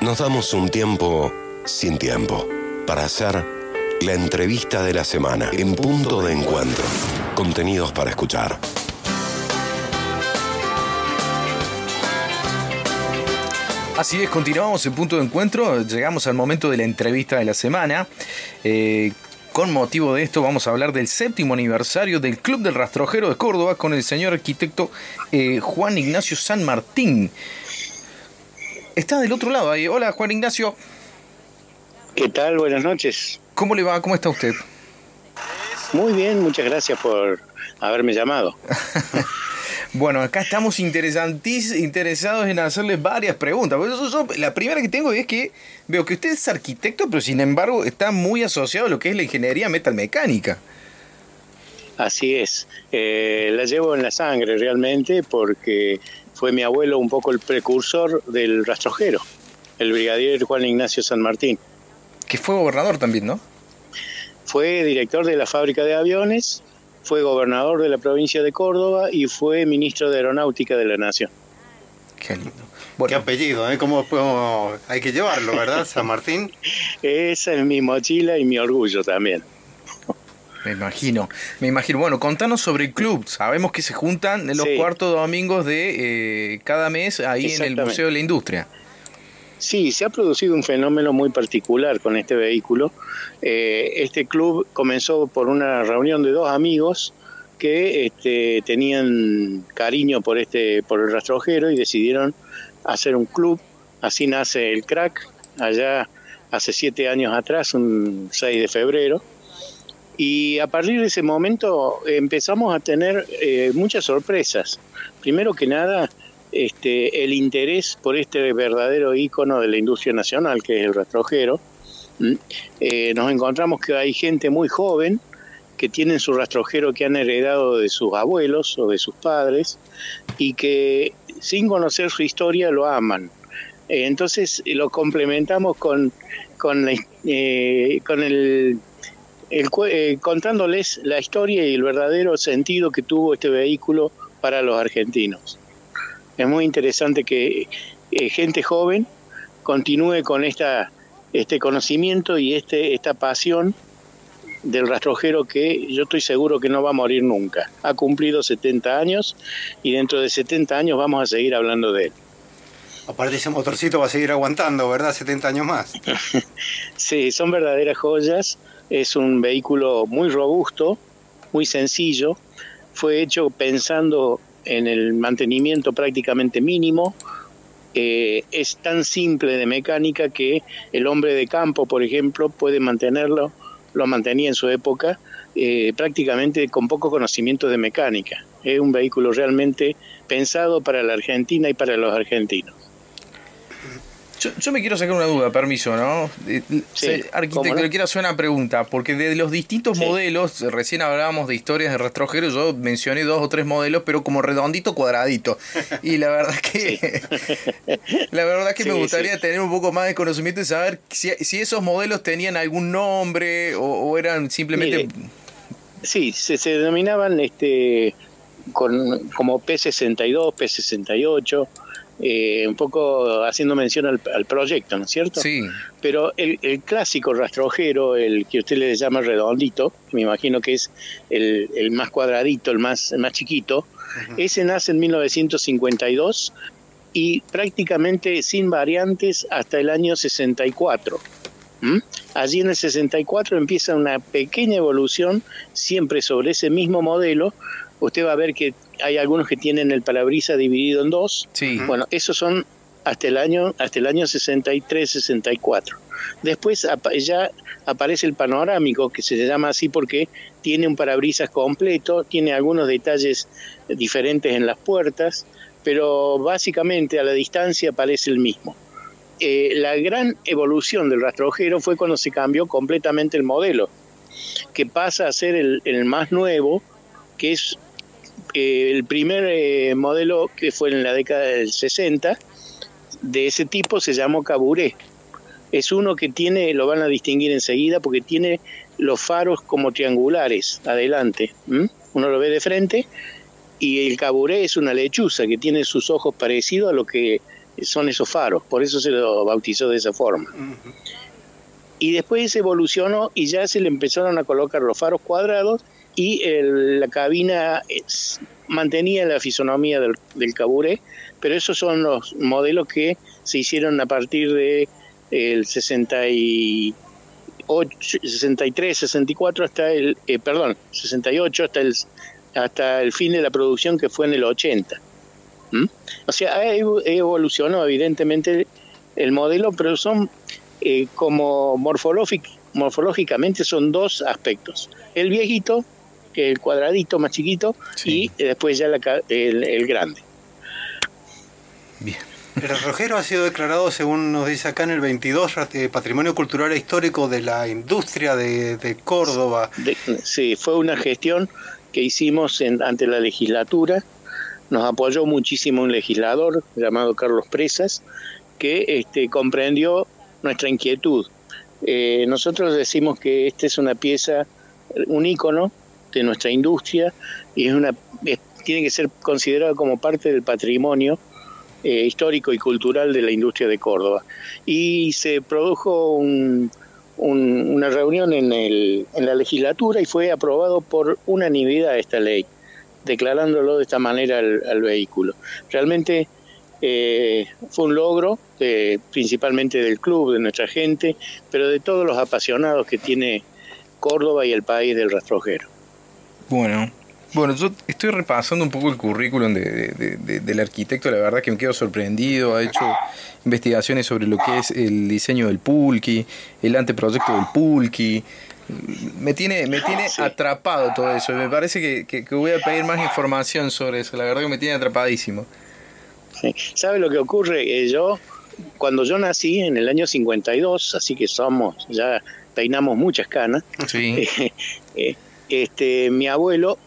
Nos damos un tiempo sin tiempo para hacer la entrevista de la semana en punto de encuentro. Contenidos para escuchar. Así es, continuamos en punto de encuentro, llegamos al momento de la entrevista de la semana. Eh, con motivo de esto vamos a hablar del séptimo aniversario del Club del Rastrojero de Córdoba con el señor arquitecto eh, Juan Ignacio San Martín. Está del otro lado ahí. Hola Juan Ignacio. ¿Qué tal? Buenas noches. ¿Cómo le va? ¿Cómo está usted? Muy bien, muchas gracias por haberme llamado. Bueno, acá estamos interesados en hacerles varias preguntas. la primera que tengo es que veo que usted es arquitecto, pero sin embargo está muy asociado a lo que es la ingeniería metalmecánica. Así es. Eh, la llevo en la sangre realmente porque fue mi abuelo un poco el precursor del rastrojero, el brigadier Juan Ignacio San Martín. Que fue gobernador también, ¿no? Fue director de la fábrica de aviones fue gobernador de la provincia de Córdoba y fue ministro de Aeronáutica de la Nación. Qué lindo. Qué apellido, ¿eh? ¿Cómo, hay que llevarlo, verdad, San Martín? Esa es mi mochila y mi orgullo también. Me imagino, me imagino. Bueno, contanos sobre el club. Sabemos que se juntan en los cuartos domingos de eh, cada mes ahí en el Museo de la Industria. Sí, se ha producido un fenómeno muy particular con este vehículo. Eh, este club comenzó por una reunión de dos amigos que este, tenían cariño por este, por el rastrojero y decidieron hacer un club. Así nace el crack allá hace siete años atrás, un 6 de febrero. Y a partir de ese momento empezamos a tener eh, muchas sorpresas. Primero que nada, este, el interés por este verdadero ícono de la industria nacional, que es el rastrojero. Eh, nos encontramos que hay gente muy joven que tienen su rastrojero que han heredado de sus abuelos o de sus padres y que sin conocer su historia lo aman. Eh, entonces lo complementamos con, con, eh, con el, contándoles la historia y el verdadero sentido que tuvo este vehículo para los argentinos es muy interesante que eh, gente joven continúe con esta, este conocimiento y este, esta pasión del rastrojero que yo estoy seguro que no va a morir nunca. Ha cumplido 70 años y dentro de 70 años vamos a seguir hablando de él. Aparte ese motorcito va a seguir aguantando, ¿verdad? 70 años más. sí, son verdaderas joyas. Es un vehículo muy robusto, muy sencillo. Fue hecho pensando en el mantenimiento prácticamente mínimo. Es tan simple de mecánica que el hombre de campo, por ejemplo, puede mantenerlo, lo mantenía en su época, eh, prácticamente con poco conocimiento de mecánica. Es un vehículo realmente pensado para la Argentina y para los argentinos. Yo, me quiero sacar una duda, permiso, ¿no? arquitecto, le quiero hacer una pregunta, porque de los distintos modelos, recién hablábamos de historias de rastrojero, yo mencioné dos o tres modelos, pero como redondito, cuadradito. Y la verdad que la verdad que me gustaría tener un poco más de conocimiento y saber si, esos modelos tenían algún nombre o, eran simplemente... sí, se, se denominaban este con, como P62, P68 eh, un poco haciendo mención al, proyecto, ¿no es cierto? Sí. Pero el, clásico rastrojero, el que usted le llama redondito, me imagino que es el, más cuadradito, el más, más chiquito, ese nace en 1952 y prácticamente sin variantes hasta el año 64. Allí en el 64 empieza una pequeña evolución siempre sobre ese mismo modelo. Usted va a ver que hay algunos que tienen el parabrisa dividido en dos. Sí. Bueno, esos son hasta el año hasta el año 63, 64. Después ya aparece el panorámico, que se llama así porque tiene un parabrisas completo, tiene algunos detalles diferentes en las puertas, pero básicamente a la distancia parece el mismo. eh, la gran evolución del rastrojero fue cuando se cambió completamente el modelo, que pasa a ser el, más nuevo, que es el primer eh, modelo que fue en la década del 60, de ese tipo se llamó Caburé. Es uno que tiene, lo van a distinguir enseguida, porque tiene los faros como triangulares adelante. Uno lo ve de frente y el caburé es una lechuza que tiene sus ojos parecidos a lo que son esos faros, por eso se lo bautizó de esa forma. Y después evolucionó y ya se le empezaron a colocar los faros cuadrados y la cabina mantenía la fisonomía del, del, pero esos son los modelos que se hicieron a partir de el 68, 63, 64 hasta el, eh, perdón, 68 hasta el, hasta el fin de la producción que fue en el 80. O sea, ha evolucionado evidentemente el modelo, pero son eh, como morfológicamente son dos aspectos. El viejito, que el cuadradito más chiquito, y después ya el, el grande. Bien. El rojero ha sido declarado, según nos dice acá en el 22, eh, Patrimonio Cultural e Histórico de la Industria de, Córdoba. sí, fue una gestión que hicimos en, ante la legislatura. Nos apoyó muchísimo un legislador llamado Carlos Presas, que este, comprendió nuestra inquietud. Eh, nosotros decimos que esta es una pieza, un ícono de nuestra industria y es una, tiene que ser considerada como parte del patrimonio eh, histórico y cultural de la industria de Córdoba. Y se produjo una reunión en, el, en la legislatura y fue aprobado por unanimidad esta ley, declarándolo de esta manera al, vehículo. Realmente eh, fue un logro, principalmente del club, de nuestra gente, pero de todos los apasionados que tiene Córdoba y el país del rastrojero. Bueno, bueno, yo estoy repasando un poco el currículum del arquitecto, la verdad que me quedo sorprendido, ha hecho investigaciones sobre lo que es el diseño del pulqui, el anteproyecto del pulqui, me tiene, me tiene atrapado todo eso, me parece que, voy a pedir más información sobre eso, la verdad que me tiene atrapadísimo. ¿Sabe lo que ocurre? Eh, yo, cuando yo nací en el año 52, así que somos, ya peinamos muchas canas, sí. Eh, este, mi abuelo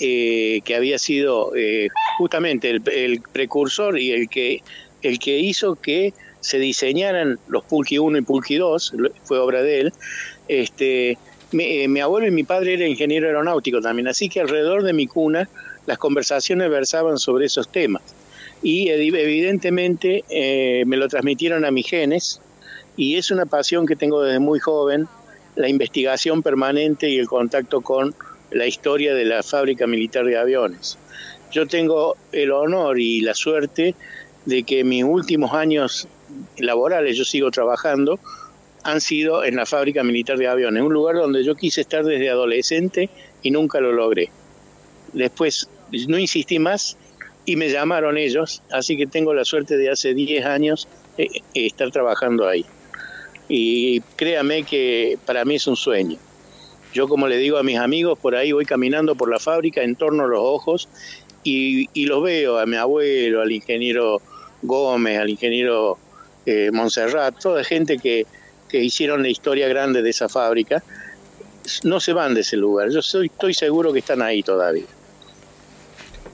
eh, que había sido eh, justamente el, precursor y el que, el que hizo que se diseñaran los Pulqui 1 y Pulqui 2, fue obra de él. Este, mi, mi, abuelo y mi padre eran ingeniero aeronáutico también, así que alrededor de mi cuna las conversaciones versaban sobre esos temas. Y evidentemente eh, me lo transmitieron a mis genes y es una pasión que tengo desde muy joven, la investigación permanente y el contacto con la historia de la fábrica militar de aviones. Yo tengo el honor y la suerte de que mis últimos años laborales, yo sigo trabajando, han sido en la fábrica militar de aviones, un lugar donde yo quise estar desde adolescente y nunca lo logré. Después no insistí más y me llamaron ellos, así que tengo la suerte de hace 10 años eh, eh, estar trabajando ahí. Y créame que para mí es un sueño. Yo, como le digo a mis amigos, por ahí voy caminando por la fábrica en torno a los ojos y, y los veo a mi abuelo, al ingeniero Gómez, al ingeniero eh, Montserrat, toda gente que, que hicieron la historia grande de esa fábrica, no se van de ese lugar. Yo soy, estoy seguro que están ahí todavía.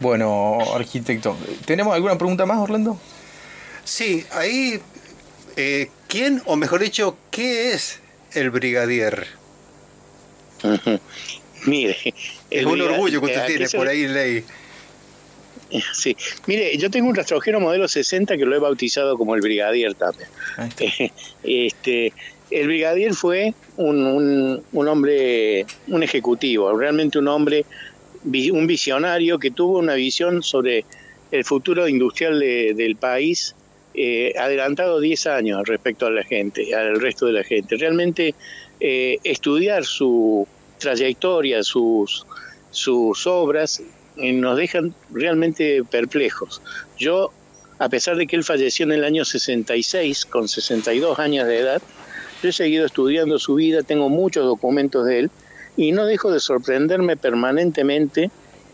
Bueno, arquitecto, ¿tenemos alguna pregunta más, Orlando? Sí, ahí, eh, ¿quién, o mejor dicho, qué es el brigadier? Mire. Es un orgullo que usted tiene, por ahí ley. Sí, mire, yo tengo un rastrojero modelo 60 que lo he bautizado como el Brigadier también. Este, el Brigadier fue un, un, hombre, un ejecutivo, realmente un hombre, un visionario que tuvo una visión sobre el futuro industrial del país eh, adelantado 10 años respecto a la gente, al resto de la gente. Realmente eh, estudiar su trayectoria, sus, sus obras, eh, nos dejan realmente perplejos. Yo, a pesar de que él falleció en el año 66, con 62 años de edad, yo he seguido estudiando su vida, tengo muchos documentos de él y no dejo de sorprenderme permanentemente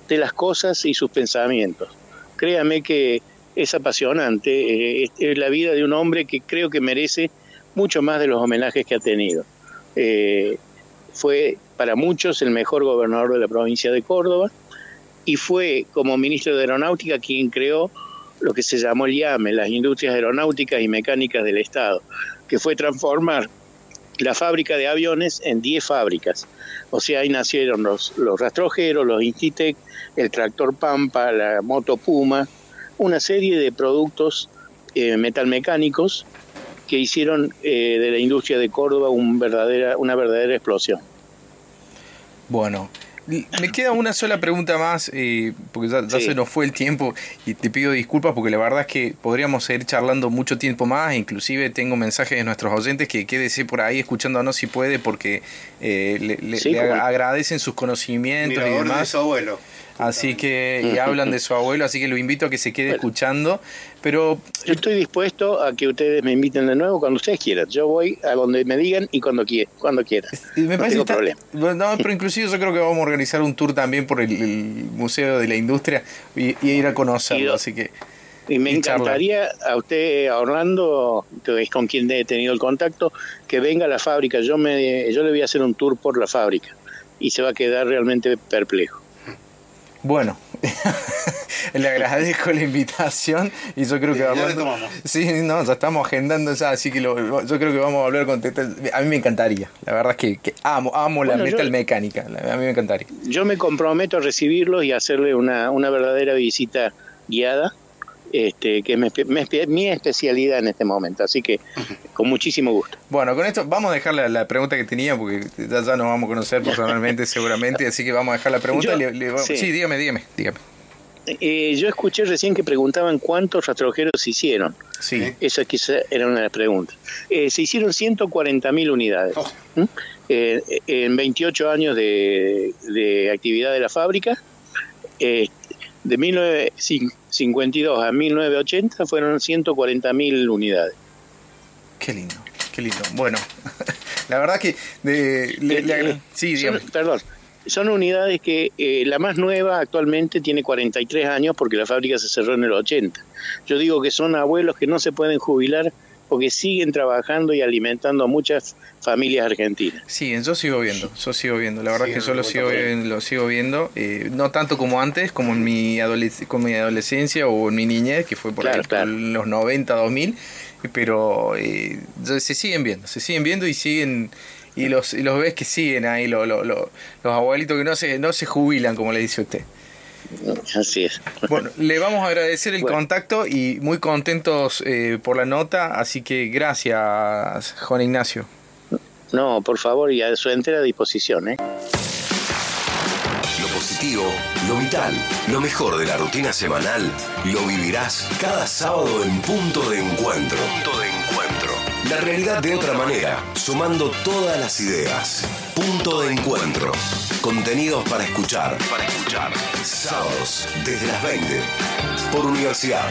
de las cosas y sus pensamientos. Créame que es apasionante, eh, es, la vida de un hombre que creo que merece mucho más de los homenajes que ha tenido. Eh, fue para muchos el mejor gobernador de la provincia de Córdoba y fue como ministro de Aeronáutica quien creó lo que se llamó el IAME, las Industrias Aeronáuticas y Mecánicas del Estado, que fue transformar la fábrica de aviones en 10 fábricas. O sea, ahí nacieron los, los rastrojeros, los Institec, el tractor Pampa, la moto Puma, una serie de productos eh, metalmecánicos que hicieron eh, de la industria de Córdoba un verdadera, una verdadera explosión. Bueno, me queda una sola pregunta más, eh, porque ya, se nos fue el tiempo y te pido disculpas porque la verdad es que podríamos seguir charlando mucho tiempo más, inclusive tengo mensajes de nuestros oyentes que quédese por ahí escuchándonos si puede porque eh, le, agradecen sus conocimientos y demás. su abuelo. Así que, y hablan de su abuelo, así que lo invito a que se quede escuchando. Pero. Yo estoy dispuesto a que ustedes me inviten de nuevo cuando ustedes quieran. Yo voy a donde me digan y cuando, quiera, cuando quieran. Me no tengo problema. No, pero inclusive yo creo que vamos a organizar un tour también por el, Museo de la Industria y, ir a conocerlo, así que. Y me encantaría a usted, a Orlando, que es con quien he tenido el contacto, que venga a la fábrica. Yo, me, yo le voy a hacer un tour por la fábrica y se va a quedar realmente perplejo. Bueno, le agradezco la invitación y yo creo que vamos. Sí, no, ya estamos agendando ya, así que yo creo que vamos a volver con A mí me encantaría, la verdad es que, amo, amo la metal mecánica, a mí me encantaría. Yo me comprometo a recibirlos y hacerle una, una verdadera visita guiada este, que es mi, especialidad en este momento. Así que con muchísimo gusto. Bueno, con esto vamos a dejar la, pregunta que tenía, porque ya, nos vamos a conocer personalmente seguramente, así que vamos a dejar la pregunta. sí. dígame, dígame, dígame. Eh, yo escuché recién que preguntaban cuántos rastrojeros se hicieron. Sí. Esa quizá era una de las preguntas. Eh, se hicieron 140.000 unidades. Oh. Eh, en 28 años de, de, actividad de la fábrica. de 1950 52 a 1980 fueron 140.000 unidades. Qué lindo, qué lindo. Bueno, la verdad que... De, eh, sí, son, perdón, son unidades que eh, la más nueva actualmente tiene 43 años porque la fábrica se cerró en el 80. Yo digo que son abuelos que no se pueden jubilar porque siguen trabajando y alimentando a muchas familias argentinas. Sí, yo sigo viendo, yo sigo viendo, la verdad es que yo lo sigo, viendo, lo sigo viendo, eh, no tanto como antes, como en mi, mi adolescencia o en mi niñez, que fue por, los 90, 2000, pero eh, se siguen viendo, se siguen viendo y siguen y los, y los ves que siguen ahí, los abuelitos que no se, no se jubilan, como le dice usted. Así es. Bueno, le vamos a agradecer el contacto y muy contentos eh, por la nota, así que gracias, Juan Ignacio. No, por favor, y a su entera disposición. ¿eh? Lo positivo, lo vital, lo mejor de la rutina semanal, lo vivirás cada sábado en Punto de Encuentro. Punto de Encuentro. La realidad de otra manera, sumando todas las ideas. Punto de Encuentro. Contenidos para escuchar. Para escuchar. Sábados desde las 20 por Universidad.